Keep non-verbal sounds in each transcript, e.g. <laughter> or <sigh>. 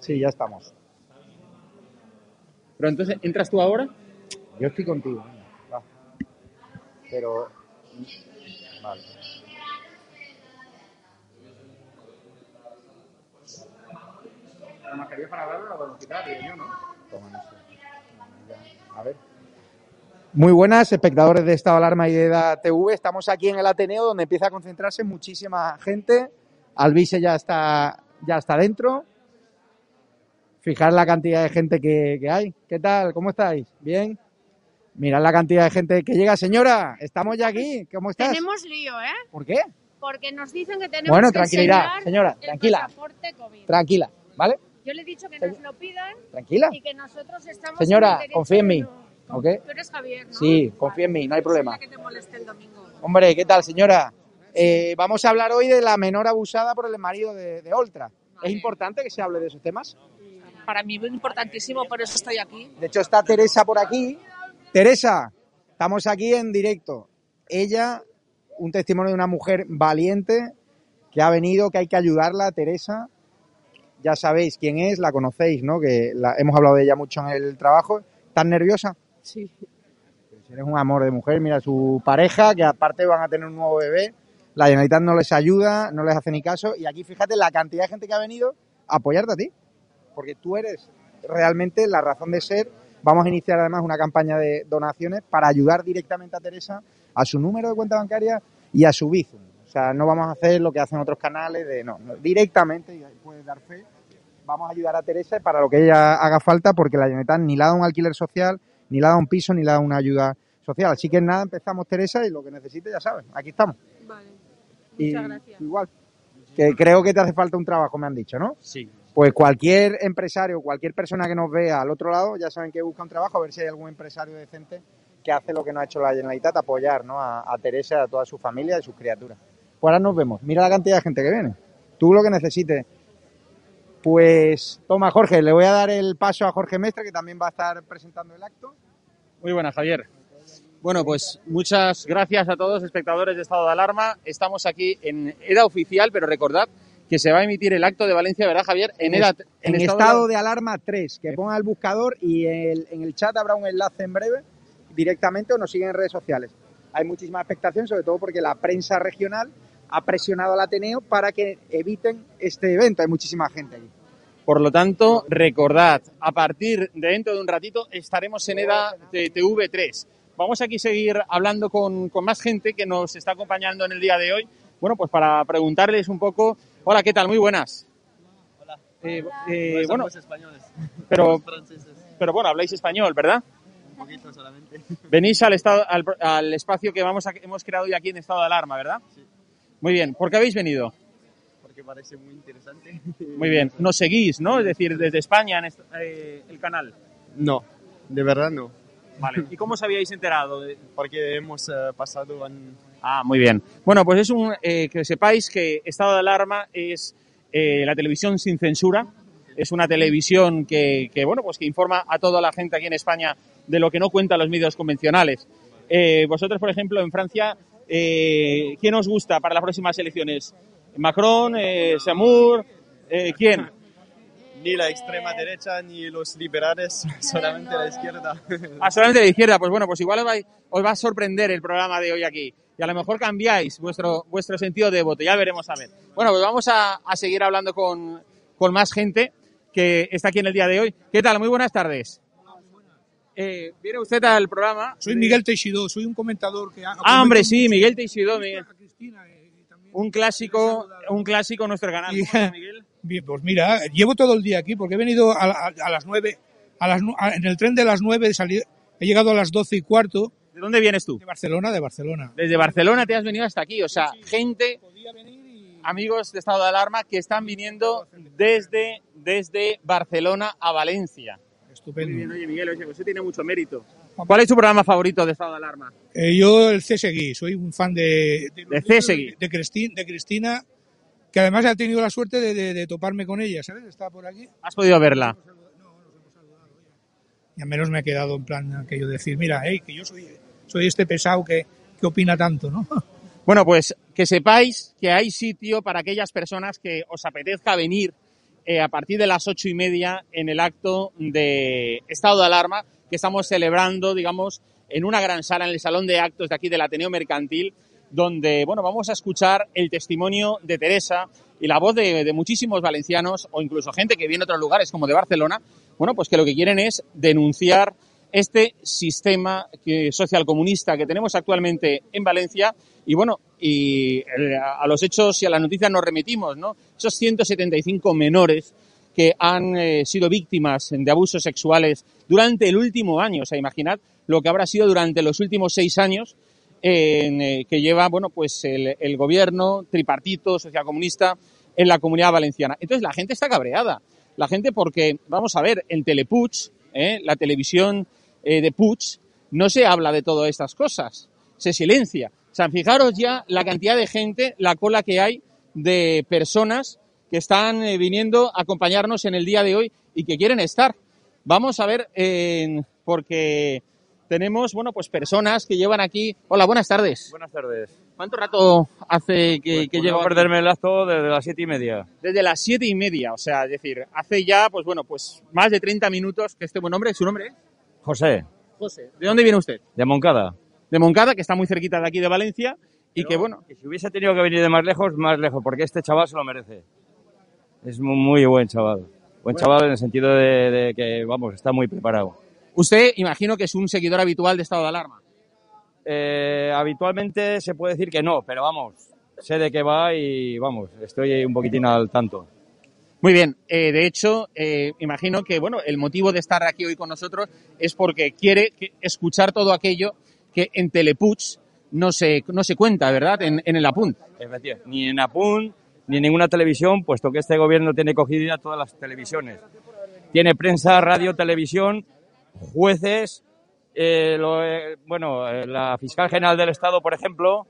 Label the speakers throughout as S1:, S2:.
S1: Sí, ya estamos.
S2: Pero entonces, ¿entras tú ahora?
S1: Yo estoy contigo. va. Pero. Vale.
S2: La mascarilla para hablar la podemos quitar, yo, ¿no?
S1: Toma, no sé. Ya, A ver. Muy buenas, espectadores de Estado Alarma y de EDA TV. Estamos aquí en el Ateneo, donde empieza a concentrarse muchísima gente. Alvise ya está, ya está dentro. Fijar la cantidad de gente que, que hay. ¿Qué tal? ¿Cómo estáis? ¿Bien? Mirad la cantidad de gente que llega. Señora, estamos ya aquí. ¿Cómo estás?
S3: Tenemos lío, ¿eh?
S1: ¿Por qué?
S3: Porque nos dicen que tenemos
S1: Bueno,
S3: que
S1: tranquilidad, señora,
S3: el
S1: tranquila.
S3: pasaporte COVID.
S1: Tranquila, ¿vale?
S3: Yo le he dicho que nos lo pidan
S1: Tranquila.
S3: y que nosotros estamos
S1: Señora,
S3: en
S1: confía en mí,
S3: no-
S1: ¿ok?
S3: Tú eres Javier, ¿no?
S1: Sí, confía en mí, no hay problema.
S3: que te moleste el domingo.
S1: Hombre, ¿qué tal, señora? Eh, vamos a hablar hoy de la menor abusada por el marido de, de Oltra. ¿Es importante que se hable de esos temas?
S4: Para mí es importantísimo, por eso estoy aquí.
S1: De hecho, está Teresa por aquí. Teresa, estamos aquí en directo. Ella, un testimonio de una mujer valiente que ha venido, que hay que ayudarla, Teresa. Ya sabéis quién es, la conocéis, ¿no? Que la- hemos hablado de ella mucho en el trabajo. ¿Estás nerviosa?
S4: Sí.
S1: Pues eres un amor de mujer. Mira, su pareja, que aparte van a tener un nuevo bebé. La Generalitat no les ayuda, no les hace ni caso. Y aquí fíjate la cantidad de gente que ha venido a apoyarte a ti. Porque tú eres realmente la razón de ser. Vamos a iniciar además una campaña de donaciones para ayudar directamente a Teresa a su número de cuenta bancaria y a su Bizum. O sea, no vamos a hacer lo que hacen otros canales de no, no, directamente, y ahí puedes dar fe, vamos a ayudar a Teresa para lo que ella haga falta porque la Generalitat ni le ha dado un alquiler social, ni le ha dado un piso, ni le ha dado una ayuda social. Así que nada, empezamos Teresa y lo que necesite ya sabes, aquí estamos.
S4: Vale.
S1: Y
S4: Muchas gracias.
S1: igual, que creo que te hace falta un trabajo, me han dicho, ¿no?
S2: Sí.
S1: Pues cualquier empresario, cualquier persona que nos vea al otro lado, ya saben que busca un trabajo, a ver si hay algún empresario decente que hace lo que no ha hecho la Generalitat, apoyar ¿no? a, Teresa a toda su familia y a sus criaturas. Pues ahora nos vemos. Mira la cantidad de gente que viene. Tú lo que necesites. Pues toma, Jorge, le voy a dar el paso a Jorge Mestre, que también va a estar presentando el acto.
S2: Muy buenas, Javier. Bueno, pues muchas gracias a todos espectadores de Estado de Alarma. Estamos aquí en EDA oficial, pero recordad que se va a emitir el acto de Valencia, ¿verdad, Javier? En, EDA,
S1: En,
S2: en
S1: estado,
S2: de-
S1: de alarma 3, que ponga el buscador y el- en el chat habrá un enlace en breve directamente o nos siguen en redes sociales. Hay muchísima expectación, sobre todo porque la prensa regional ha presionado al Ateneo para que eviten este evento. Hay muchísima gente allí.
S2: Por lo tanto, recordad, a partir de dentro de un ratito estaremos en EDA TV3. Vamos aquí a seguir hablando con, con más gente que nos está acompañando en el día de hoy. Bueno, pues para preguntarles un poco. Hola, ¿qué tal? Muy buenas.
S5: Hola.
S2: Eh, eh,
S5: No
S2: bueno,
S5: españoles.
S2: pero, <laughs>
S5: franceses.
S2: pero bueno, habláis español, ¿verdad?
S5: Un poquito solamente. <laughs>
S2: Venís al, estado, al, al espacio que vamos a- hemos creado hoy aquí en estado de alarma, ¿verdad?
S5: Sí.
S2: Muy bien. ¿Por qué habéis venido?
S5: Porque parece muy interesante. <laughs>
S2: Muy bien. Nos seguís, ¿no? Es decir, desde España en eh, el canal.
S5: No, de verdad no.
S2: Vale. ¿Y cómo os habíais enterado? de-
S5: Porque hemos eh, pasado en...
S2: Ah, muy bien. Bueno, pues es un eh, que sepáis que Estado de Alarma es eh, la televisión sin censura. Es una televisión que, que, bueno, pues que informa a toda la gente aquí en España de lo que no cuentan los medios convencionales. Eh, vosotros, por ejemplo, en Francia, eh, ¿quién os gusta para las próximas elecciones? Macron, eh, Samur, eh, ¿quién?
S5: Ni la extrema derecha ni los liberales, <laughs> solamente la izquierda. <laughs>
S2: Ah, solamente de izquierda. Pues bueno, pues igual os va, os va a sorprender el programa de hoy aquí. Y a lo mejor cambiáis vuestro, vuestro sentido de voto. Ya veremos a ver. Bueno, pues vamos a, a seguir hablando con, con más gente que está aquí en el día de hoy. ¿Qué tal? Muy buenas tardes. Eh, ¿Viene usted al programa?
S6: Soy Miguel Teixidó, soy un comentador que...
S2: Ah, hombre, sí, Miguel Teixidó. Miguel.
S6: Eh,
S2: Un clásico, un clásico en nuestro canal. ¿Cómo está, Miguel?
S6: Bien, pues mira, llevo todo el día aquí porque he venido a, a- a las nueve, a las, en el tren de las nueve, he llegado a las doce y cuarto
S2: ¿De dónde vienes tú?
S6: de Barcelona, de Barcelona.
S2: Desde Barcelona te has venido hasta aquí. O sea, gente
S6: Podía venir y...
S2: amigos de estado de alarma que están viniendo desde, desde Barcelona a Valencia.
S6: Estupendo.
S2: oye Miguel, oye, eso tiene mucho mérito. ¿Cuál es tu programa favorito de estado de alarma?
S6: Eh, yo el CSGui, soy un fan de... De,
S2: De.
S6: De, de Cristina, que además he tenido la suerte de, de- de toparme con ella, ¿sabes? Está por aquí.
S2: ¿Has podido verla?
S6: Y al menos me he quedado en plan aquello de decir, mira, hey, que yo soy, soy este pesado que, que opina tanto, ¿no? <laughs>
S2: Bueno, pues que sepáis que hay sitio para aquellas personas que os apetezca venir eh, a partir de las ocho y media en el acto de estado de alarma que estamos celebrando, digamos, en una gran sala, en el salón de actos de aquí del Ateneo Mercantil, donde, bueno, vamos a escuchar el testimonio de Teresa y la voz de, muchísimos valencianos o incluso gente que viene de otros lugares como de Barcelona, bueno, pues que lo que quieren es denunciar este sistema social comunista que tenemos actualmente en Valencia y bueno, y eh, a los hechos y a las noticias nos remitimos, ¿no? Esos 175 menores que han eh, sido víctimas de abusos sexuales durante el último año, o sea, imaginad lo que habrá sido durante los últimos seis años eh, que lleva, bueno, pues el, el gobierno tripartito, socialcomunista en la comunidad valenciana. Entonces la gente está cabreada. La gente porque, vamos a ver, en Telepuig, ¿eh? la televisión eh, de Puig, no se habla de todas estas cosas. Se silencia. O sea, fijaros ya la cantidad de gente, la cola que hay de personas que están eh, viniendo a acompañarnos en el día de hoy y que quieren estar. Vamos a ver, eh, porque tenemos, bueno, pues personas que llevan aquí. Hola, buenas tardes.
S7: Buenas tardes.
S2: ¿Cuánto rato hace que,
S7: Pues,
S2: que llevo
S7: no perderme el acto desde las siete y media.
S2: Desde las siete y media, o sea, es decir, hace ya, pues bueno, pues más de 30 minutos que este buen hombre, ¿su nombre es?
S7: José,
S2: José. ¿De dónde viene usted?
S7: de Moncada.
S2: De Moncada, que está muy cerquita de aquí de Valencia y que, bueno,
S7: Que si hubiese tenido que venir de más lejos, más lejos, porque este chaval se lo merece. Es muy, muy buen chaval. Buen chaval en el sentido de, de que, vamos, está muy preparado.
S2: Usted imagino que es un seguidor habitual de estado de alarma.
S7: Eh, habitualmente se puede decir que no, pero vamos, sé de qué va y vamos, estoy un poquitín al tanto.
S2: Muy bien, eh, de hecho, eh, imagino que, bueno, el motivo de estar aquí hoy con nosotros es porque quiere que- escuchar todo aquello que en Telepuig no se, no se cuenta, ¿verdad? En, en el apunt.
S7: Efectivamente. Ni en Apun, ni en ninguna televisión, puesto que este gobierno tiene cogida todas las televisiones. Tiene prensa, radio, televisión, jueces, eh, lo, eh, bueno, eh, la fiscal general del Estado, por ejemplo,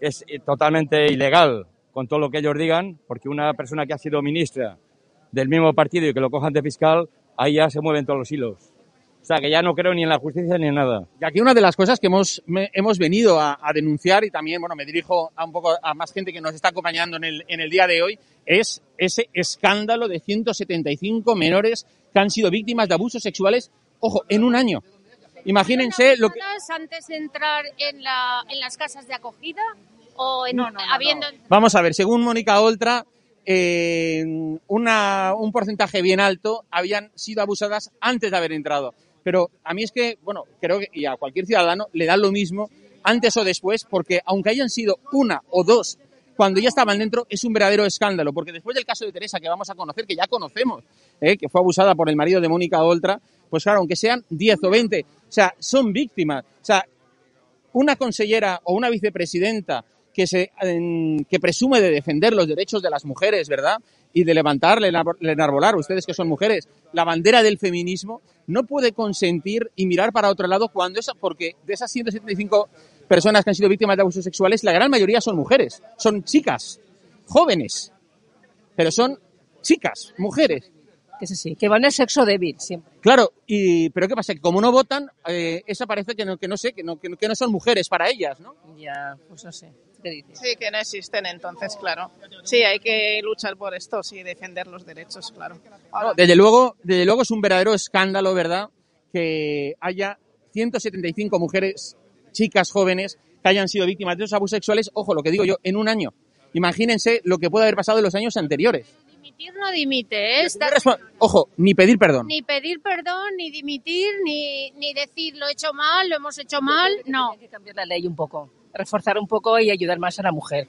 S7: es totalmente ilegal con todo lo que ellos digan, porque una persona que ha sido ministra del mismo partido y que lo cojan de fiscal, ahí ya se mueven todos los hilos. O sea, que ya no creo ni en la justicia ni en nada.
S2: Y aquí una de las cosas que hemos, me- hemos venido a, a denunciar y también, bueno, me dirijo a un poco a más gente que nos está acompañando en el, en el día de hoy, es ese escándalo de 175 menores que han sido víctimas de abusos sexuales, ojo, en un año. Imagínense lo que...
S3: ¿Abusadas antes de entrar en, la, en las casas de acogida o en, habiendo
S2: Vamos a ver, según Mónica Oltra, eh, una, un porcentaje bien alto habían sido abusadas antes de haber entrado. Pero a mí es que, bueno, creo que y a cualquier ciudadano le da lo mismo antes o después, porque aunque hayan sido una o dos cuando ya estaban dentro, es un verdadero escándalo. Porque después del caso de Teresa, que vamos a conocer, que ya conocemos, eh, que fue abusada por el marido de Mónica Oltra, pues claro, aunque sean 10 o 20, o sea, son víctimas. O sea, una consellera o una vicepresidenta que se que presume de defender los derechos de las mujeres, ¿verdad? Y de levantar, lenar- enarbolar, ustedes que son mujeres, la bandera del feminismo, no puede consentir y mirar para otro lado cuando esa, porque de esas 175 personas que han sido víctimas de abusos sexuales, la gran mayoría son mujeres, son chicas, jóvenes, pero son chicas, mujeres.
S4: Que es así, que van el sexo débil siempre.
S2: Claro, y pero ¿qué pasa? Que como no votan, eh, esa parece que no, que no sé, que no, que no- que no son mujeres para ellas, ¿no?
S4: Ya, pues no sé. ¿Qué dices?
S8: Sí, que no existen, entonces, claro. Sí, hay que luchar por esto, sí, defender los derechos, claro. Ahora,
S2: Desde luego, desde luego es un verdadero escándalo, ¿verdad? Que haya 175 mujeres, chicas jóvenes, que hayan sido víctimas de esos abusos sexuales, ojo, lo que digo yo, en un año. Imagínense lo que puede haber pasado en los años anteriores.
S3: Dimitir no dimite, ¿eh? Está-
S2: Ojo, ni pedir perdón.
S3: ni pedir perdón, ni dimitir, ni, ni decir lo he hecho mal, lo hemos hecho mal, no.
S4: Hay que cambiar la ley un poco, reforzar un poco y ayudar más a la mujer.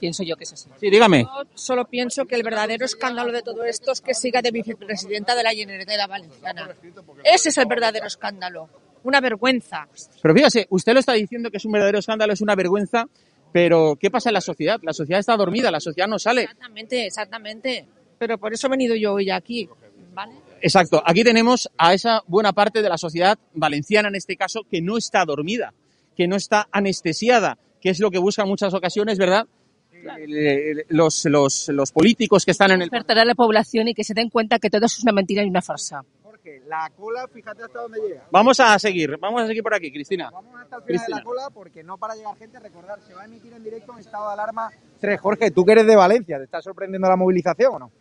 S4: Pienso yo que es así.
S2: Sí, dígame.
S9: Yo solo pienso que el verdadero escándalo de todo esto es que siga de vicepresidenta de la Generalitat Valenciana. Ese es el verdadero escándalo. Una vergüenza.
S2: Pero fíjese, usted lo está diciendo que es un verdadero escándalo, es una vergüenza, pero ¿qué pasa en la sociedad? La sociedad está dormida, la sociedad no sale.
S9: Exactamente, exactamente. Pero por eso he venido yo hoy aquí. ¿Vale?
S2: Exacto. Aquí tenemos a esa buena parte de la sociedad valenciana, en este caso, que no está dormida, que no está anestesiada, que es lo que buscan en muchas ocasiones, ¿verdad? Eh, Los, los, los políticos que están en el...
S4: Despertar a la población y que se den cuenta que todo eso es una mentira y una farsa.
S1: Jorge, la cola, fíjate hasta dónde llega.
S2: Vamos a seguir, vamos a seguir por aquí, Cristina.
S1: Vamos hasta el final
S2: Cristina.
S1: de la cola porque no para llegar gente. Recordar, se va a emitir en directo en estado de alarma 3. Jorge, tú que eres de Valencia, ¿te está sorprendiendo la movilización o no?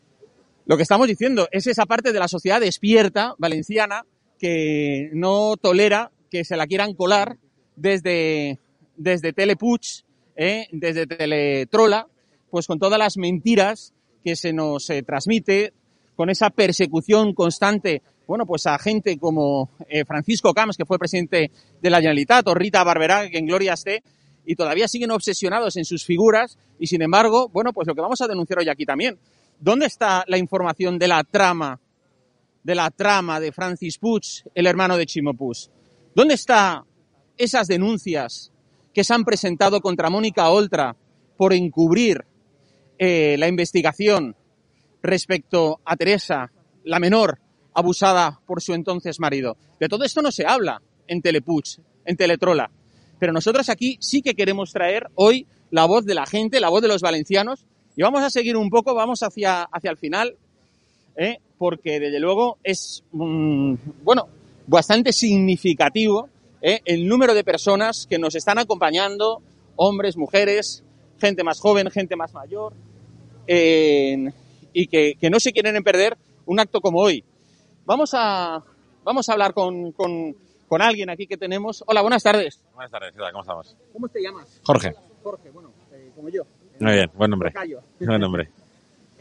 S2: Lo que estamos diciendo es esa parte de la sociedad despierta valenciana que no tolera que se la quieran colar desde, desde Telepuig, ¿eh? desde Teletrola, pues con todas las mentiras que se nos eh, transmite, con esa persecución constante, bueno, pues a gente como eh, Francisco Camps, que fue presidente de la Generalitat, o Rita Barberá, que en gloria esté, y todavía siguen obsesionados en sus figuras, y sin embargo, bueno, pues lo que vamos a denunciar hoy aquí también. ¿Dónde está la información de la trama, de la trama de Francis Puig, el hermano de Chimo Puig? ¿Dónde están esas denuncias que se han presentado contra Mónica Oltra por encubrir eh, la investigación respecto a Teresa, la menor, abusada por su entonces marido? De todo esto no se habla en Telepuig, en Teletrola. Pero nosotros aquí sí que queremos traer hoy la voz de la gente, la voz de los valencianos, y vamos a seguir un poco, vamos hacia, hacia el final, ¿eh? porque desde luego es, mm, bueno, bastante significativo ¿eh? el número de personas que nos están acompañando, hombres, mujeres, gente más joven, gente más mayor, eh, y que, que, no se quieren perder un acto como hoy. Vamos a, vamos a hablar con, con, con alguien aquí que tenemos. Hola, buenas tardes.
S10: Buenas tardes, ¿cómo estamos?
S2: ¿Cómo te llamas?
S10: Jorge.
S2: Jorge, bueno, eh, como yo.
S10: Muy bien, buen nombre. Buen nombre. <laughs>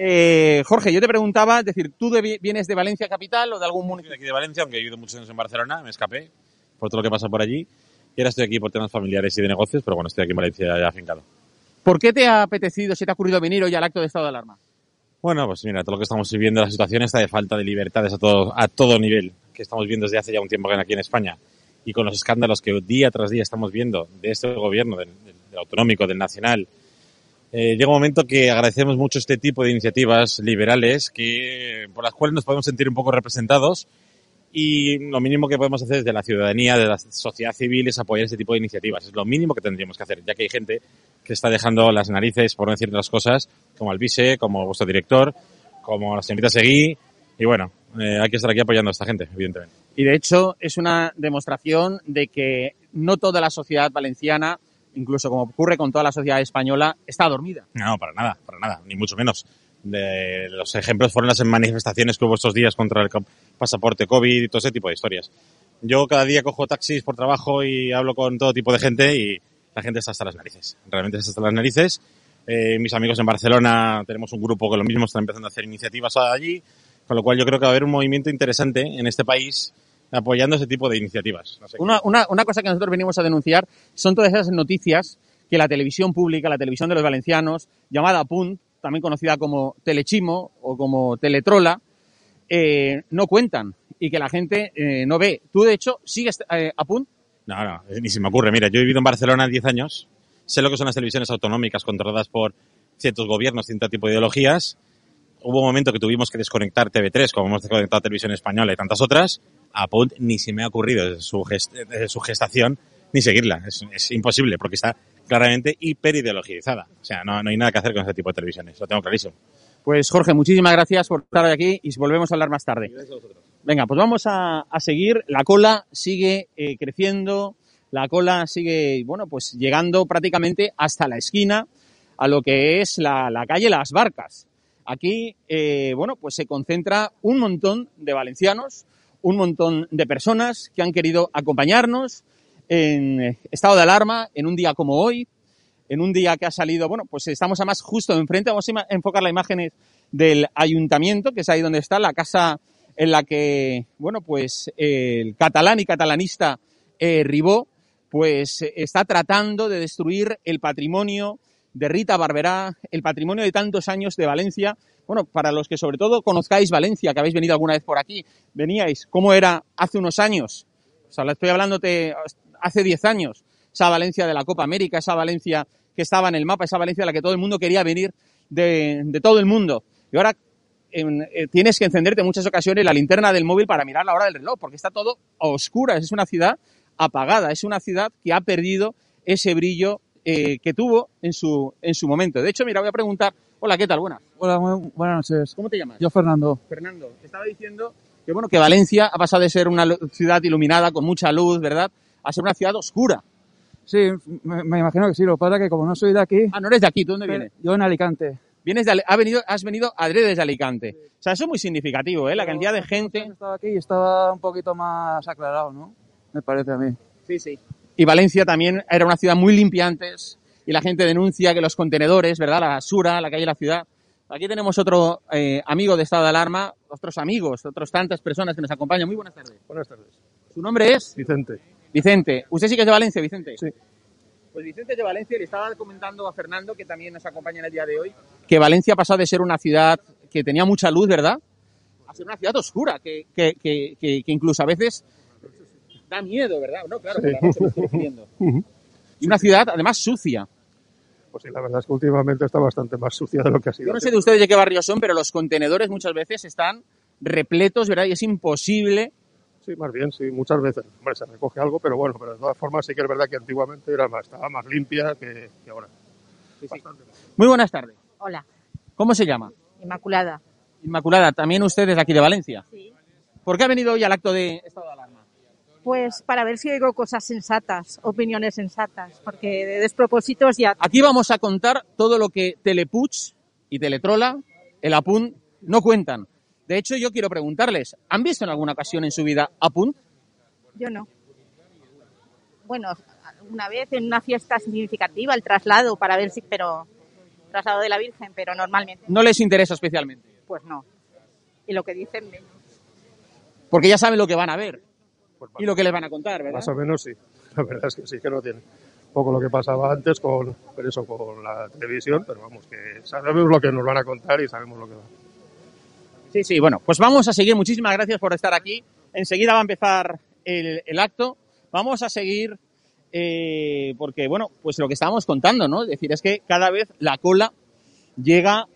S2: Eh, Jorge, yo te preguntaba, es decir, ¿tú de, vienes de Valencia capital o de algún municipio?
S10: De aquí de Valencia, aunque he vivido muchos años en Barcelona, me escapé por todo lo que pasa por allí. Y ahora estoy aquí por temas familiares y de negocios, pero bueno, estoy aquí en Valencia ya afincado.
S2: ¿Por qué te ha apetecido, se te ha ocurrido venir hoy al acto de estado de alarma?
S10: Bueno, pues mira, todo lo que estamos viviendo, la situación está de falta de libertades a todo, a todo nivel, que estamos viendo desde hace ya un tiempo aquí en España. Y con los escándalos que día tras día estamos viendo de este gobierno, del, del autonómico, del nacional, eh, llega un momento que agradecemos mucho este tipo de iniciativas liberales que, por las cuales nos podemos sentir un poco representados y lo mínimo que podemos hacer desde la ciudadanía, de la sociedad civil, es apoyar este tipo de iniciativas. Es lo mínimo que tendríamos que hacer, ya que hay gente que está dejando las narices, por no decir otras cosas, como Alvise, como vuestro director, como la señorita Seguí, y bueno, eh, hay que estar aquí apoyando a esta gente, evidentemente.
S2: Y de hecho es una demostración de que no toda la sociedad valenciana incluso como ocurre con toda la sociedad española, está dormida.
S10: No, para nada, para nada, ni mucho menos. De, los ejemplos fueron las manifestaciones que hubo estos días contra el pasaporte COVID y todo ese tipo de historias. Yo cada día cojo taxis por trabajo y hablo con todo tipo de gente y la gente está hasta las narices. Realmente está hasta las narices. Eh, mis amigos en Barcelona tenemos un grupo que lo mismo están empezando a hacer iniciativas allí, con lo cual yo creo que va a haber un movimiento interesante en este país apoyando ese tipo de iniciativas.
S2: No sé una, una, una, cosa que nosotros venimos a denunciar son todas esas noticias que la televisión pública, la televisión de los valencianos, llamada Punt, también conocida como Telechimo o como Teletrola, eh, no cuentan y que la gente eh, no ve. ¿Tú, de hecho, sigues eh, a Punt?
S10: No, no, ni se me ocurre. Mira, yo he vivido en Barcelona 10 años, sé lo que son las televisiones autonómicas controladas por ciertos gobiernos, cierto tipo de ideologías. Hubo un momento que tuvimos que desconectar TV3, como hemos desconectado Televisión Española y tantas otras, a ni se me ha ocurrido su, gest su gestación ni seguirla. Es, es, imposible porque está claramente hiperideologizada. O sea, no, no hay nada que hacer con este tipo de televisiones. Lo tengo clarísimo.
S2: Pues Jorge, muchísimas gracias por estar aquí y volvemos a hablar más tarde. Venga, pues vamos a, a seguir. La cola sigue eh, creciendo, la cola sigue, bueno, pues llegando prácticamente hasta la esquina a lo que es la, la calle Las Barcas. Aquí, eh, bueno, pues se concentra un montón de valencianos, un montón de personas que han querido acompañarnos en estado de alarma en un día como hoy, en un día que ha salido, bueno, pues estamos además justo enfrente, vamos a enfocar las imágenes del ayuntamiento, que es ahí donde está la casa en la que, bueno, pues el catalán y catalanista eh, Ribó, pues está tratando de destruir el patrimonio de Rita Barberá, el patrimonio de tantos años de Valencia, bueno, para los que sobre todo conozcáis Valencia, que habéis venido alguna vez por aquí, veníais, ¿cómo era hace unos años? O sea, estoy hablándote hace 10 años, esa Valencia de la Copa América, esa Valencia que estaba en el mapa, esa Valencia a la que todo el mundo quería venir de, de todo el mundo. Y ahora eh, tienes que encenderte en muchas ocasiones la linterna del móvil para mirar la hora del reloj, porque está todo a oscuras, es una ciudad apagada, es una ciudad que ha perdido ese brillo eh, que tuvo en su, en su momento. De hecho, mira, voy a preguntar, hola, ¿qué tal? Buenas.
S11: Hola, muy, buenas noches.
S2: ¿Cómo te llamas?
S11: Yo, Fernando.
S2: Fernando, estaba diciendo que bueno, que Valencia ha pasado de ser una ciudad iluminada con mucha luz, ¿verdad?, a ser una ciudad oscura.
S11: Sí, me, me imagino que sí. Lo que pasa es que como no soy de aquí...
S2: Ah, no eres de aquí. ¿Tú dónde vienes?
S11: Yo en Alicante.
S2: Vienes de ha venido, has venido adrede desde Alicante. O sea, eso es muy significativo, ¿eh? La cantidad de gente.
S11: Estaba aquí y estaba un poquito más aclarado, ¿no? Me parece a mí.
S2: Sí, sí. Y Valencia también era una ciudad muy limpia antes y la gente denuncia que los contenedores, ¿verdad? La basura, la calle de la ciudad. Aquí tenemos otro eh, amigo de estado de alarma, otros amigos, otros tantas personas que nos acompañan. Muy buenas tardes.
S12: Buenas tardes.
S2: ¿Su nombre es?
S12: Vicente.
S2: Vicente. ¿Usted sí que es de Valencia, Vicente?
S12: Sí.
S2: Pues Vicente es de Valencia y le estaba comentando a Fernando, que también nos acompaña en el día de hoy, que Valencia ha pasado de ser una ciudad que tenía mucha luz, ¿verdad? A ser una ciudad oscura, que, que, que, que- incluso a veces da miedo, ¿verdad? No, claro, por la noche. <laughs> Y una ciudad, además, sucia.
S12: Pues sí, la verdad es que últimamente está bastante más sucia de lo que ha sido.
S2: Yo no sé de ustedes de qué barrio son, pero los contenedores muchas veces están repletos, ¿verdad? Y es imposible.
S12: Sí, más bien, sí, muchas veces. Hombre, se recoge algo, pero bueno, pero de todas formas sí que es verdad que antiguamente era más, estaba más limpia que, que ahora. Bastante más.
S2: Muy buenas tardes.
S13: Hola,
S2: ¿Cómo se llama?
S13: Inmaculada.
S2: Inmaculada, también usted es de aquí de Valencia. Sí. ¿Por qué ha venido hoy al acto de estado de alarma?
S13: Pues para ver si oigo cosas sensatas, opiniones sensatas, porque de despropósitos ya.
S2: Aquí vamos a contar todo lo que Telepuch y Teletrola, el Apunt, no cuentan. De hecho, yo quiero preguntarles, ¿han visto en alguna ocasión en su vida Apunt?
S13: Yo no. Bueno, una vez en una fiesta significativa, el traslado, para ver si, pero traslado de la Virgen, pero normalmente,
S2: No les interesa especialmente,
S13: pues no. Y lo que dicen menos.
S2: porque ya saben lo que van a ver y lo que les van a contar, ¿verdad?
S12: Más o menos sí. <laughs> La verdad es que sí, que no tiene. Un poco lo que pasaba antes con, pero eso, con la televisión, pero vamos, que sabemos lo que nos van a contar y sabemos lo que va.
S2: Sí, sí, bueno, pues vamos a seguir. Muchísimas gracias por estar aquí. Enseguida va a empezar el, acto. Vamos a seguir eh, porque, bueno, pues lo que estábamos contando, ¿no? Es decir, es que cada vez la cola llega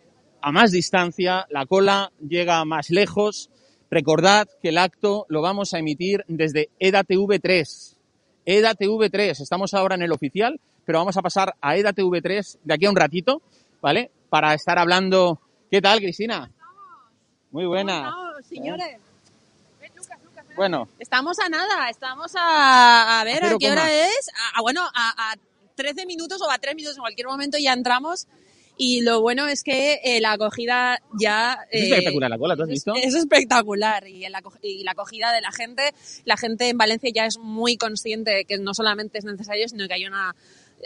S2: a más distancia, la cola llega más lejos. Recordad que el acto lo vamos a emitir desde E EDATV3. E EDATV3, estamos ahora en el oficial, pero vamos a pasar a E EDATV3 de aquí a un ratito, ¿vale? Para estar hablando. ¿Qué tal, Cristina? Muy buena.
S14: señores.
S2: Bueno,
S14: Estamos a nada, estamos a, a ver
S2: A
S14: qué hora es. A, a- bueno, a, a 13 minutos o a 3 minutos, en cualquier momento ya entramos. Y lo bueno es que eh, la acogida ya...
S2: es
S14: eh,
S2: espectacular la cola, ¿tú has visto?
S14: Es espectacular y la, aco- y la acogida de la gente, la gente en Valencia ya es muy consciente de que no solamente es necesario, sino que hay una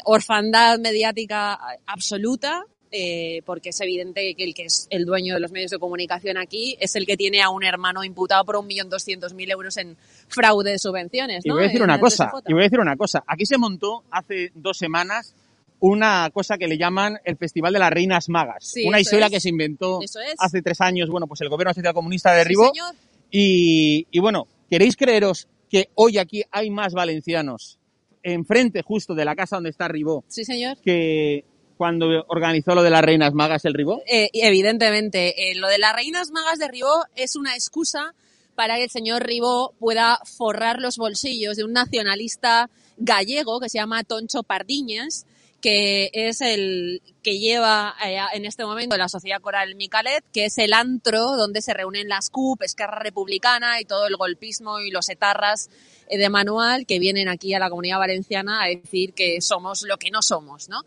S14: orfandad mediática absoluta, eh, porque es evidente que el que es el dueño de los medios de comunicación aquí es el que tiene a un hermano imputado por 1.200.000 euros en fraude de subvenciones.
S2: Y
S14: ¿no?
S2: voy a decir una cosa, y voy a decir una cosa. Aquí se montó hace dos semanas una cosa que le llaman el Festival de las Reinas Magas.
S14: Sí,
S2: una historia
S14: es.
S2: que se inventó
S14: es.
S2: hace tres años, bueno, pues el gobierno social comunista
S14: Sí,
S2: derribó.
S14: señor.
S2: y, y bueno, ¿queréis creeros que hoy aquí hay más valencianos enfrente justo de la casa donde está Ribó
S14: Sí, señor.
S2: que cuando organizó lo de las Reinas Magas el Ribó?
S14: Eh, evidentemente, eh, lo de las reinas magas de Ribó es una excusa para que el señor Ribó pueda forrar los bolsillos de un nacionalista gallego que se llama Toncho Pardiñas, que es el que lleva eh, en este momento la Sociedad Coral Micalet, que es el antro donde se reúnen las CUP, Esquerra Republicana y todo el golpismo y los etarras eh, de manual que vienen aquí a la comunidad valenciana a decir que somos lo que no somos, ¿no?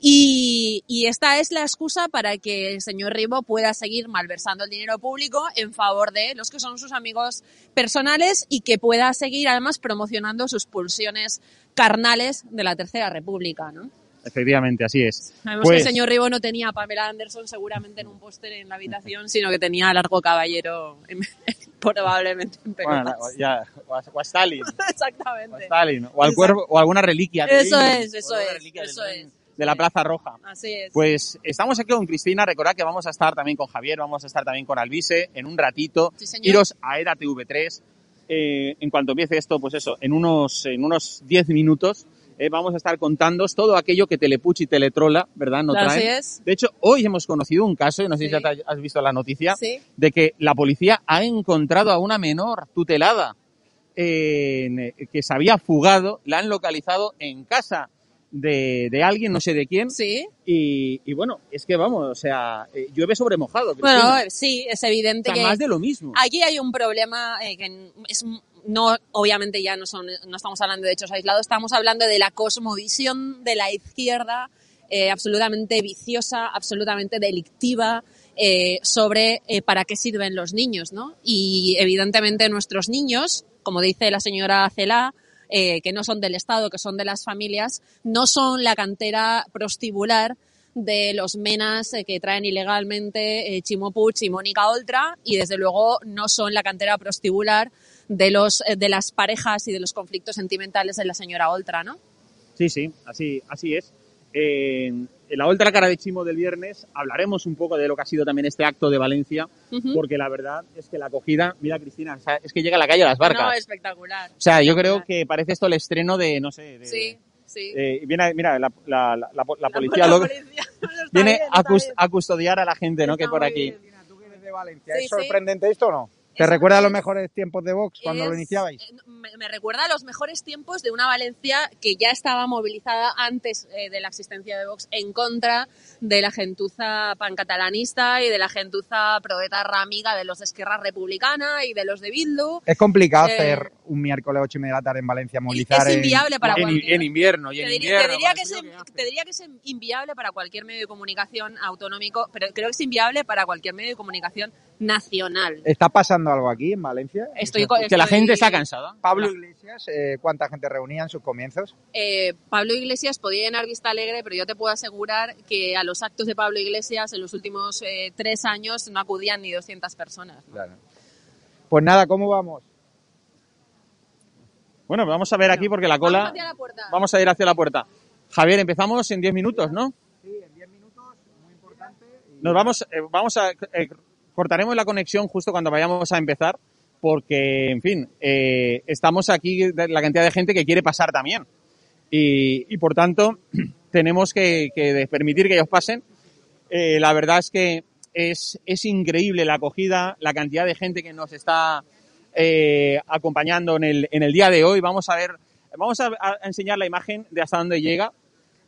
S14: Y, y esta es la excusa para que el señor Ribó pueda seguir malversando el dinero público en favor de los que son sus amigos personales y que pueda seguir además promocionando sus pulsiones carnales de la Tercera República, ¿no?
S2: Efectivamente, así es.
S14: Sabemos
S2: Pues-
S14: que el señor Ribó no tenía a Pamela Anderson seguramente en un póster en la habitación, <laughs> sino que tenía a Largo Caballero en- <laughs> probablemente en
S2: Bueno,
S14: pelotas.
S2: ya, o a, o a Stalin, <laughs>
S14: Exactamente.
S2: Stalin, o al cuervo, o alguna reliquia
S14: Eso es, eso es, eso es.
S2: De la Plaza Roja.
S14: Así es.
S2: Pues estamos aquí con Cristina, recordad que vamos a estar también con Javier, vamos a estar también con Alvise en un ratito.
S14: Sí, señor.
S2: Iros a EDA TV3. eh, en cuanto empiece esto, pues eso, en unos en unos 10 minutos eh, vamos a estar contándoos todo aquello que Telepuch y Teletrola, ¿verdad? No
S14: Así
S2: traen.
S14: es.
S2: De hecho, hoy hemos conocido un caso, y no sé si ya has visto la noticia,
S14: Sí.
S2: de que la policía ha encontrado a una menor tutelada en- que se había fugado, la han localizado en casa de, de alguien, no sé de quién.
S14: Sí.
S2: Y, y bueno, es que vamos, o sea, eh, llueve sobre mojado.
S14: Bueno,
S2: Cristina.
S14: sí, es evidente
S2: O sea,
S14: que
S2: más de lo mismo.
S14: aquí hay un problema eh, que es no obviamente ya no son no estamos hablando de hechos aislados, estamos hablando de la cosmovisión de la izquierda eh, absolutamente viciosa, absolutamente delictiva, eh, sobre eh, para qué sirven los niños, ¿no? Y evidentemente nuestros niños, como dice la señora Celá, eh, que no son del Estado, que son de las familias, no son la cantera prostibular de los menas eh, que traen ilegalmente eh, Chimo Puig y Mónica Oltra y desde luego no son la cantera prostibular de los eh, de las parejas y de los conflictos sentimentales de la señora Oltra, ¿no?
S2: Sí, sí, así, así es. Eh, en la otra cara de Chimo del viernes hablaremos un poco de lo que ha sido también este acto de Valencia, porque la verdad es que la acogida, mira Cristina, o sea, es que llega a la calle a las barcas.
S14: No, espectacular.
S2: o sea, yo creo que parece esto el estreno de, no sé, de,
S14: Sí, sí.
S2: eh, viene, mira, la, la, la, la- la policía, lo- viene a, cus- a custodiar a la gente, ¿no? Que por aquí.
S1: ¿Es sorprendente esto o no? ¿Te recuerda a los mejores tiempos de Vox cuando lo
S14: Es-
S1: iniciabais?
S14: me, me recuerda a los mejores tiempos de una Valencia que ya estaba movilizada antes eh, de la existencia de Vox en contra de la gentuza pancatalanista y de la gentuza proetarra amiga de los de Esquerra Republicana y de los de Bildu.
S1: Es complicado
S14: Eh,
S1: hacer un miércoles 8 y media de la tarde en Valencia, movilizar
S14: es
S1: en-
S14: inviable para
S2: en,
S14: cualquier-
S2: en invierno y en
S14: Te diría,
S2: invierno.
S14: te diría
S2: con
S14: que
S2: el
S14: es, te diría que es inviable para cualquier medio de comunicación autonómico, pero creo que es inviable para cualquier medio de comunicación nacional.
S1: ¿Está pasando algo aquí en Valencia?
S14: Estoy
S2: Que la gente está cansada.
S1: Pablo Iglesias, eh, ¿cuánta gente reunía en sus comienzos?
S14: Eh, Pablo Iglesias podía llenar Vista Alegre, pero yo te puedo asegurar que a los actos de Pablo Iglesias en los últimos eh, tres años no acudían ni 200 personas.
S1: Pues nada, ¿cómo vamos?
S2: Bueno, vamos a ver aquí porque la cola.
S14: Vamos hacia la puerta.
S2: Vamos a ir hacia la puerta. Javier, empezamos en 10 minutos, ¿no?
S1: Sí, en 10 minutos, muy importante.
S2: Nos vamos, eh, vamos a eh, cortaremos la conexión justo cuando vayamos a empezar, porque, en fin, eh, estamos aquí la cantidad de gente que quiere pasar también. Y, y, por tanto, <clears throat> tenemos que, que permitir que ellos pasen. Eh, la verdad es que es, es increíble la acogida, la cantidad de gente que nos está eh, acompañando en el, en el día de hoy. Vamos a ver, vamos a, a enseñar la imagen de hasta dónde llega.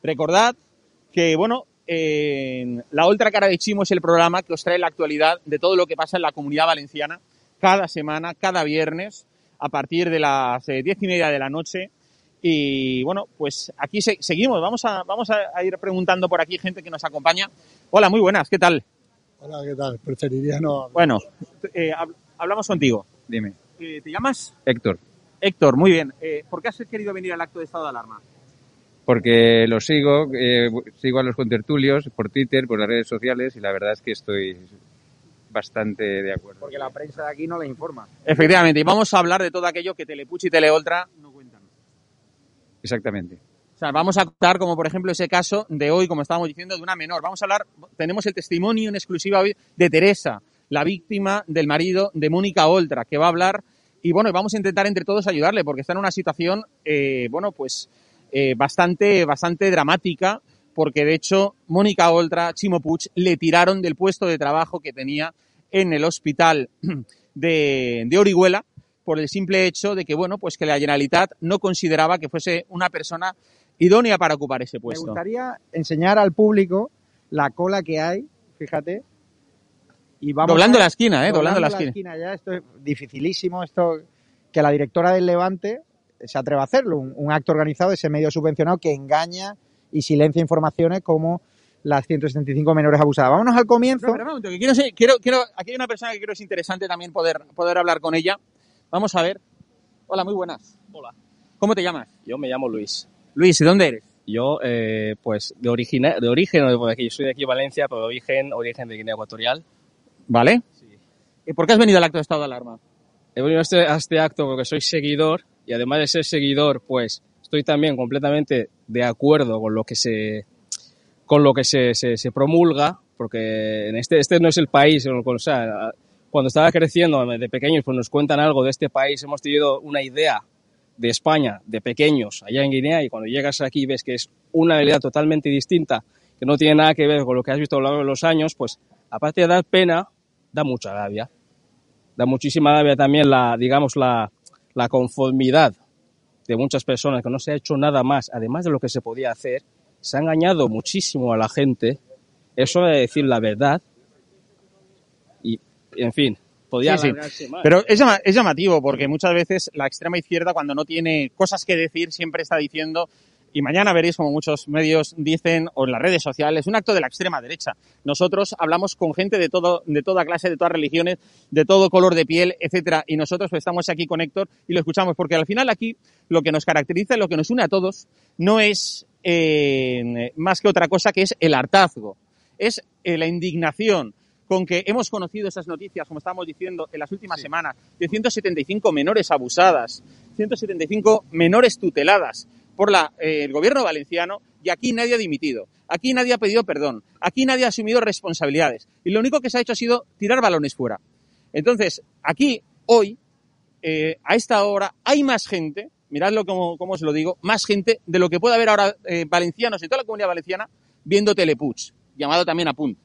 S2: Recordad que, bueno, La Ultra Cara de Chimo es el programa que os trae la actualidad de todo lo que pasa en la comunidad valenciana cada semana, cada viernes, a partir de las eh, diez y media de la noche. Y bueno, pues aquí se- seguimos. Vamos a, vamos a, a ir preguntando por aquí gente que nos acompaña. Hola, muy buenas, ¿qué tal?
S15: Hola, ¿qué tal? Preferiría no.
S2: Bueno, eh, hab- hablamos contigo.
S16: Dime.
S2: Eh, ¿Te llamas?
S16: Héctor,
S2: Héctor, muy bien. Eh, ¿Por qué has querido venir al acto de estado de alarma?
S16: Porque lo sigo, eh, sigo a los contertulios por Twitter, por las redes sociales y la verdad es que estoy bastante de acuerdo.
S1: Porque la prensa de aquí no le informa.
S2: Efectivamente, y vamos a hablar de todo aquello que Telepuch y Teleoltra no cuentan.
S16: Exactamente.
S2: O sea, vamos a contar como por ejemplo ese caso de hoy, como estábamos diciendo, de una menor. Vamos a hablar, tenemos el testimonio en exclusiva hoy de Teresa, la víctima del marido de Mónica Oltra, que va a hablar y bueno, vamos a intentar entre todos ayudarle porque está en una situación, eh, bueno, pues eh, bastante, bastante dramática porque de hecho Mónica Oltra, Chimo Puig, le tiraron del puesto de trabajo que tenía en el hospital <clears throat> de, de Orihuela por el simple hecho de que, bueno, pues que la Generalitat no consideraba que fuese una persona idónea para ocupar ese
S1: Me
S2: puesto.
S1: gustaría enseñar al público la cola que hay, fíjate. Y vamos
S2: Doblando
S1: a-
S2: la esquina, ¿eh? Doblando la esquina.
S1: ya, esto es dificilísimo, esto que la directora del Levante se atreva a hacerlo, un, un acto organizado, ese medio subvencionado que engaña y silencia informaciones como las 175 menores abusadas. Vámonos al comienzo.
S2: No, pero que quiero, ser- quiero, quiero, aquí hay una persona que creo es interesante también poder, poder hablar con ella. Vamos a ver. Hola, muy buenas.
S17: Hola.
S2: ¿Cómo te llamas?
S17: Yo me llamo Luis.
S2: Luis, ¿y dónde eres?
S17: Yo, eh, pues, de origen, de origen, aquí, soy de aquí, Valencia, pero de origen, origen de Guinea Ecuatorial.
S2: ¿Vale? ¿Y por qué has venido al acto de estado de alarma?
S17: He venido a este, a este acto porque soy seguidor y además de ser seguidor, pues, estoy también completamente de acuerdo con lo que se, con lo que se, se, se promulga, porque en este, este no es el país, o sea, cuando estaba creciendo de pequeños, pues nos cuentan algo de este país, hemos tenido una idea de España de pequeños allá en Guinea y cuando llegas aquí ves que es una realidad totalmente distinta, que no tiene nada que ver con lo que has visto a lo largo de los años, pues aparte de dar pena, da mucha rabia. Da muchísima rabia también la, digamos, la, la conformidad de muchas personas que no se ha hecho nada más, además de lo que se podía hacer. Se ha engañado muchísimo a la gente. Eso de decir la verdad. Y, en fin, podía
S2: Sí,
S17: más.
S2: Pero es llamativo porque muchas veces la extrema izquierda cuando no tiene cosas que decir siempre está diciendo y mañana veréis como muchos medios dicen o en las redes sociales un acto de la extrema derecha. Nosotros hablamos con gente de todo de toda clase, de todas religiones, de todo color de piel, etcétera, y nosotros estamos aquí con Héctor y lo escuchamos porque al final aquí lo que nos caracteriza, lo que nos une a todos no es eh, más que otra cosa que es el hartazgo, es eh, la indignación con que hemos conocido esas noticias, como estábamos diciendo en las últimas semanas, de 175 menores abusadas, 175 menores tuteladas por la, eh, el gobierno valenciano y aquí nadie ha dimitido, aquí nadie ha pedido perdón, aquí nadie ha asumido responsabilidades y lo único que se ha hecho ha sido tirar balones fuera. Entonces, aquí, hoy, eh, a esta hora, hay más gente, miradlo como, como os lo digo, más gente de lo que puede haber ahora eh, valencianos y toda la comunidad valenciana viendo Telepuig, llamado también a Punt.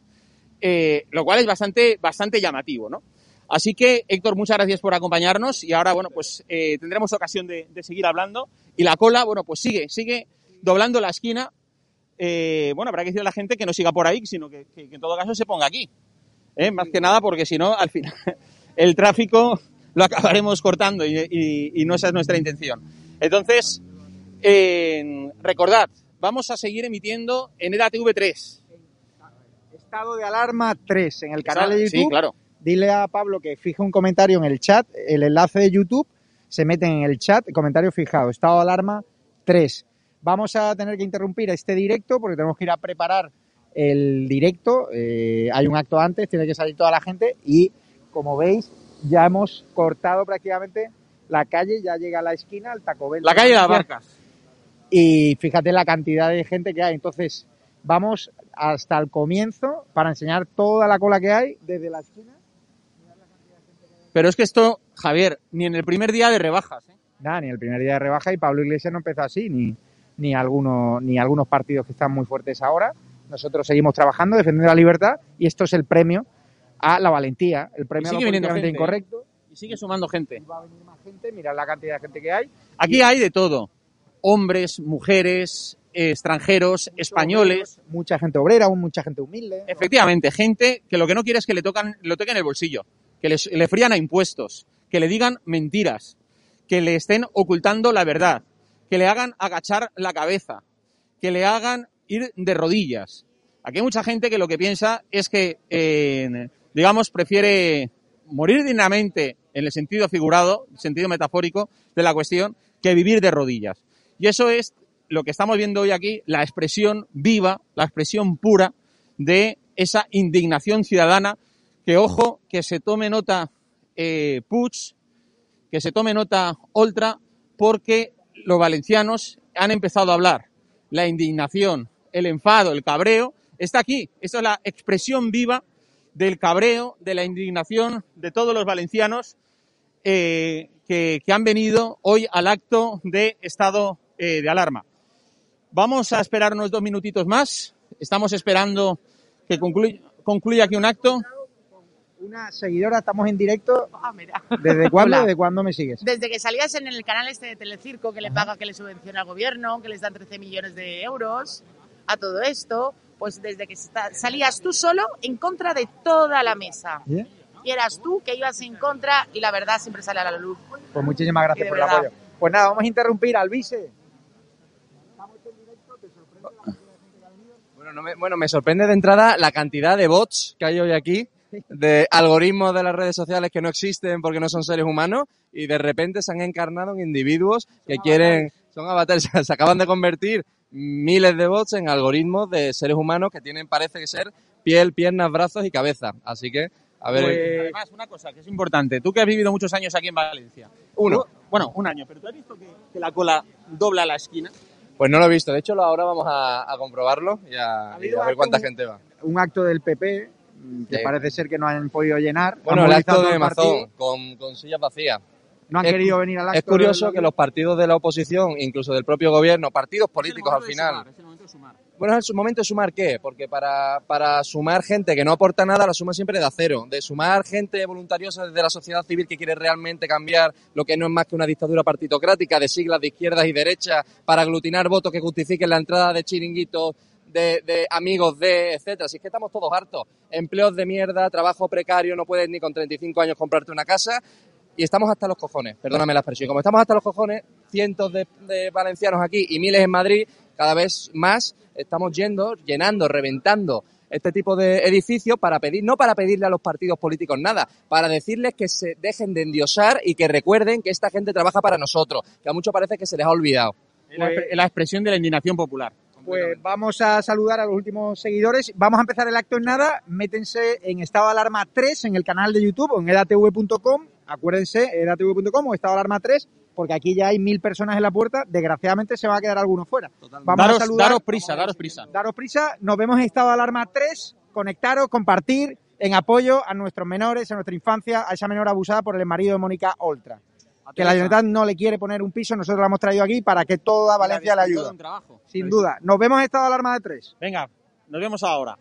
S2: Eh, lo cual es bastante, bastante llamativo, ¿no? Así que, Héctor, muchas gracias por acompañarnos y ahora, bueno, pues eh, tendremos ocasión de, de seguir hablando y la cola, bueno, pues sigue, sigue doblando la esquina. Eh, bueno, habrá que decirle a la gente que no siga por ahí, sino que, que- que en todo caso se ponga aquí. ¿eh? Más que nada porque si no, al final, <laughs> el tráfico lo acabaremos cortando y, y- y no esa es nuestra intención. Entonces, recordad, vamos a seguir emitiendo en E EDATV3.
S1: Estado de alarma 3 en el canal de
S2: Sí,
S1: YouTube.
S2: claro.
S1: Dile a Pablo que fije un comentario en el chat, el enlace de YouTube, se meten en el chat, comentario fijado, estado de alarma 3. Vamos a tener que interrumpir este directo porque tenemos que ir a preparar el directo. eh, hay un acto antes, tiene que salir toda la gente y como veis ya hemos cortado prácticamente la calle, ya llega a la esquina, al Taco Bell.
S2: La calle de las Barcas.
S1: Y fíjate la cantidad de gente que hay. Entonces, vamos hasta el comienzo para enseñar toda la cola que hay desde la esquina.
S2: Pero es que esto, Javier, ni en el primer día de rebajas. ¿eh?
S1: Nada, ni el primer día de rebaja y Pablo Iglesias no empezó así, ni, ni, algunos, ni algunos partidos que están muy fuertes ahora. Nosotros seguimos trabajando, defendiendo la libertad y esto es el premio a la valentía, el premio
S2: Y
S1: a lo
S2: sigue viniendo
S1: políticamente
S2: gente, ¿eh?
S1: incorrecto.
S2: Y sigue sumando gente.
S1: Va a venir más gente, mirad la cantidad de gente que hay.
S2: Aquí hay de todo. Hombres, mujeres, extranjeros, españoles.
S1: Mucha gente obrera, mucha gente humilde.
S2: Efectivamente, gente que lo que no quiere es que le tocan, lo toquen el bolsillo, que les- le frían a impuestos, que le digan mentiras, que le estén ocultando la verdad, que le hagan agachar la cabeza, que le hagan ir de rodillas. Aquí hay mucha gente que lo que piensa es que, eh, digamos, prefiere morir dignamente en el sentido figurado, el sentido metafórico de la cuestión, que vivir de rodillas. Y eso es lo que estamos viendo hoy aquí, la expresión viva, la expresión pura de esa indignación ciudadana que, ojo, que se tome nota eh, Puig, que se tome nota Oltra, porque los valencianos han empezado a hablar. La indignación, el enfado, el cabreo, está aquí. Esta es la expresión viva del cabreo, de la indignación de todos los valencianos eh, que, que han venido hoy al acto de estado eh, de alarma. Vamos a esperar unos dos minutitos más. Estamos esperando que concluya, concluya aquí un acto.
S1: Una seguidora, estamos en directo.
S8: Ah, mira.
S1: ¿Desde cuándo? ¿Desde cuándo me sigues?
S8: Desde que salías en el canal este de Telecirco, que le paga, que le subvenciona al gobierno, que les dan 13 millones de euros a todo esto, pues desde que salías tú solo en contra de toda la mesa. Y eras tú que ibas en contra y la verdad siempre sale a la luz.
S1: Pues muchísimas gracias por el apoyo. Pues nada, vamos a interrumpir al vice.
S11: Bueno, no me, bueno, me sorprende de entrada la cantidad de bots que hay hoy aquí, de algoritmos de las redes sociales que no existen porque no son seres humanos y de repente se han encarnado en individuos que quieren, son avatares, <laughs> se acaban de convertir miles de bots en algoritmos de seres humanos que tienen, parece que ser, piel, piernas, brazos y cabeza. Así que, a ver,
S2: Pues, además, una cosa que es importante. Tú que has vivido muchos años aquí en Valencia.
S11: Uno.
S2: Tú- bueno, un año. Pero tú has visto que, que la cola dobla la esquina.
S11: pues no lo he visto. De hecho, ahora vamos a, a comprobarlo y a, y a ver cuánta
S1: algún-
S11: gente va.
S1: Un acto del PP que
S11: Sí.
S1: parece ser que no han podido llenar.
S11: Bueno,
S1: Han
S11: el acto de. Mazón, con, con sillas vacías.
S1: No han
S11: Es-
S1: querido venir al acto.
S11: Es curioso que los partidos de la oposición, incluso del propio gobierno, partidos políticos al final. Bueno, es el momento de sumar qué? Porque para, para sumar gente que no aporta nada, la suma siempre de cero. De sumar gente voluntariosa desde la sociedad civil que quiere realmente cambiar lo que no es más que una dictadura partitocrática de siglas de izquierdas y derechas para aglutinar votos que justifiquen la entrada de chiringuitos de, de amigos de, etcétera. Si es que estamos todos hartos. Empleos de mierda, trabajo precario, no puedes ni con 35 años comprarte una casa. y estamos hasta los cojones, perdóname la expresión. Como estamos hasta los cojones, cientos de, de valencianos aquí y miles en Madrid, cada vez más estamos yendo, llenando, reventando este tipo de edificios para pedir, no para pedirle a los partidos políticos nada, para decirles que se dejen de endiosar y que recuerden que esta gente trabaja para nosotros, que a muchos parece que se les ha olvidado.
S2: La expresión de la indignación popular.
S1: Pues vamos a saludar a los últimos seguidores. Vamos a empezar el acto en nada. Métense en estado de alarma 3 en el canal de YouTube o en edatv.com. Acuérdense, edatv.com o estado de alarma 3, porque aquí ya hay mil personas en la puerta. Desgraciadamente se va a quedar alguno fuera. Vamos
S2: daros,
S1: a saludar.
S2: daros prisa, daros prisa.
S1: Daros prisa. Nos vemos en estado de alarma 3. Conectaros, compartir en apoyo a nuestros menores, a nuestra infancia, a esa menor abusada por el marido de Mónica Oltra. Que la Generalitat no le quiere poner un piso, nosotros la hemos traído aquí para que toda Valencia le ayude. Sin duda. Nos vemos en estado de alarma de 3.
S2: Venga, nos vemos ahora.